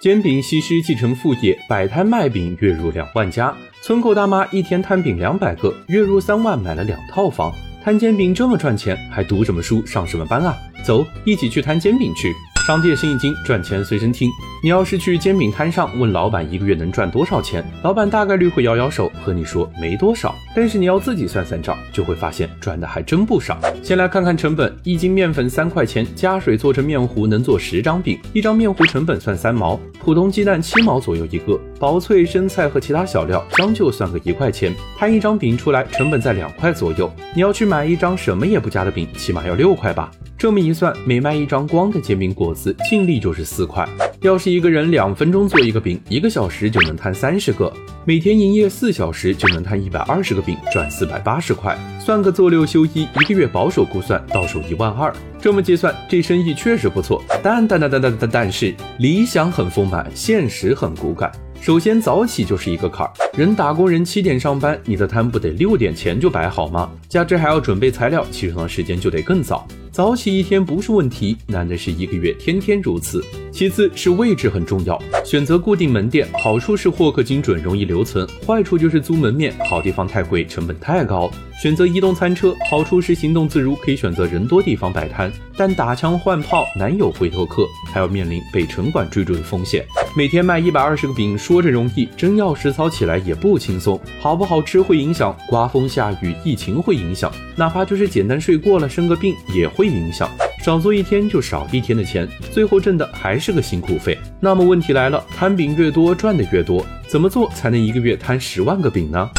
煎饼西施继承父业，摆摊卖饼，月入两万加。村口大妈一天摊饼两百个，月入三万，买了两套房。摊煎饼这么赚钱，还读什么书，上什么班啊？走，一起去摊煎饼去。商界生意经，赚钱随身听。你要是去煎饼摊上问老板一个月能赚多少钱，老板大概率会摇摇手和你说没多少。但是你要自己算算账，就会发现赚的还真不少。先来看看成本，一斤面粉三块钱，加水做成面糊能做十张饼，一张面糊成本算三毛。普通鸡蛋七毛左右一个，薄脆生菜和其他小料将就算个一块钱，摊一张饼出来成本在两块左右。你要去买一张什么也不加的饼，起码要六块吧。这么一算，每卖一张光的煎饼果子，净利就是四块。要是一个人两分钟做一个饼，一个小时就能摊三十个，每天营业四小时就能摊一百二十个饼，赚四百八十块。算个做六休一，一个月保守估算到手一万二。这么计算，这生意确实不错。但但但但但但但是，理想很丰满，现实很骨感。首先，早起就是一个坎儿。人打工人七点上班，你的摊不得六点前就摆好吗？加之还要准备材料，起床的时间就得更早。早起一天不是问题，难的是一个月天天如此。其次是位置很重要，选择固定门店，好处是获客精准，容易留存；坏处就是租门面，好地方太贵，成本太高。选择移动餐车，好处是行动自如，可以选择人多地方摆摊，但打枪换炮难有回头客，还要面临被城管追逐的风险。每天卖一百二十个饼，说着容易，真要实操起来也不轻松。好不好吃会影响，刮风下雨、疫情会影响，哪怕就是简单睡过了生个病也会。影响少做一天就少一天的钱，最后挣的还是个辛苦费。那么问题来了，摊饼越多赚的越多，怎么做才能一个月摊十万个饼呢？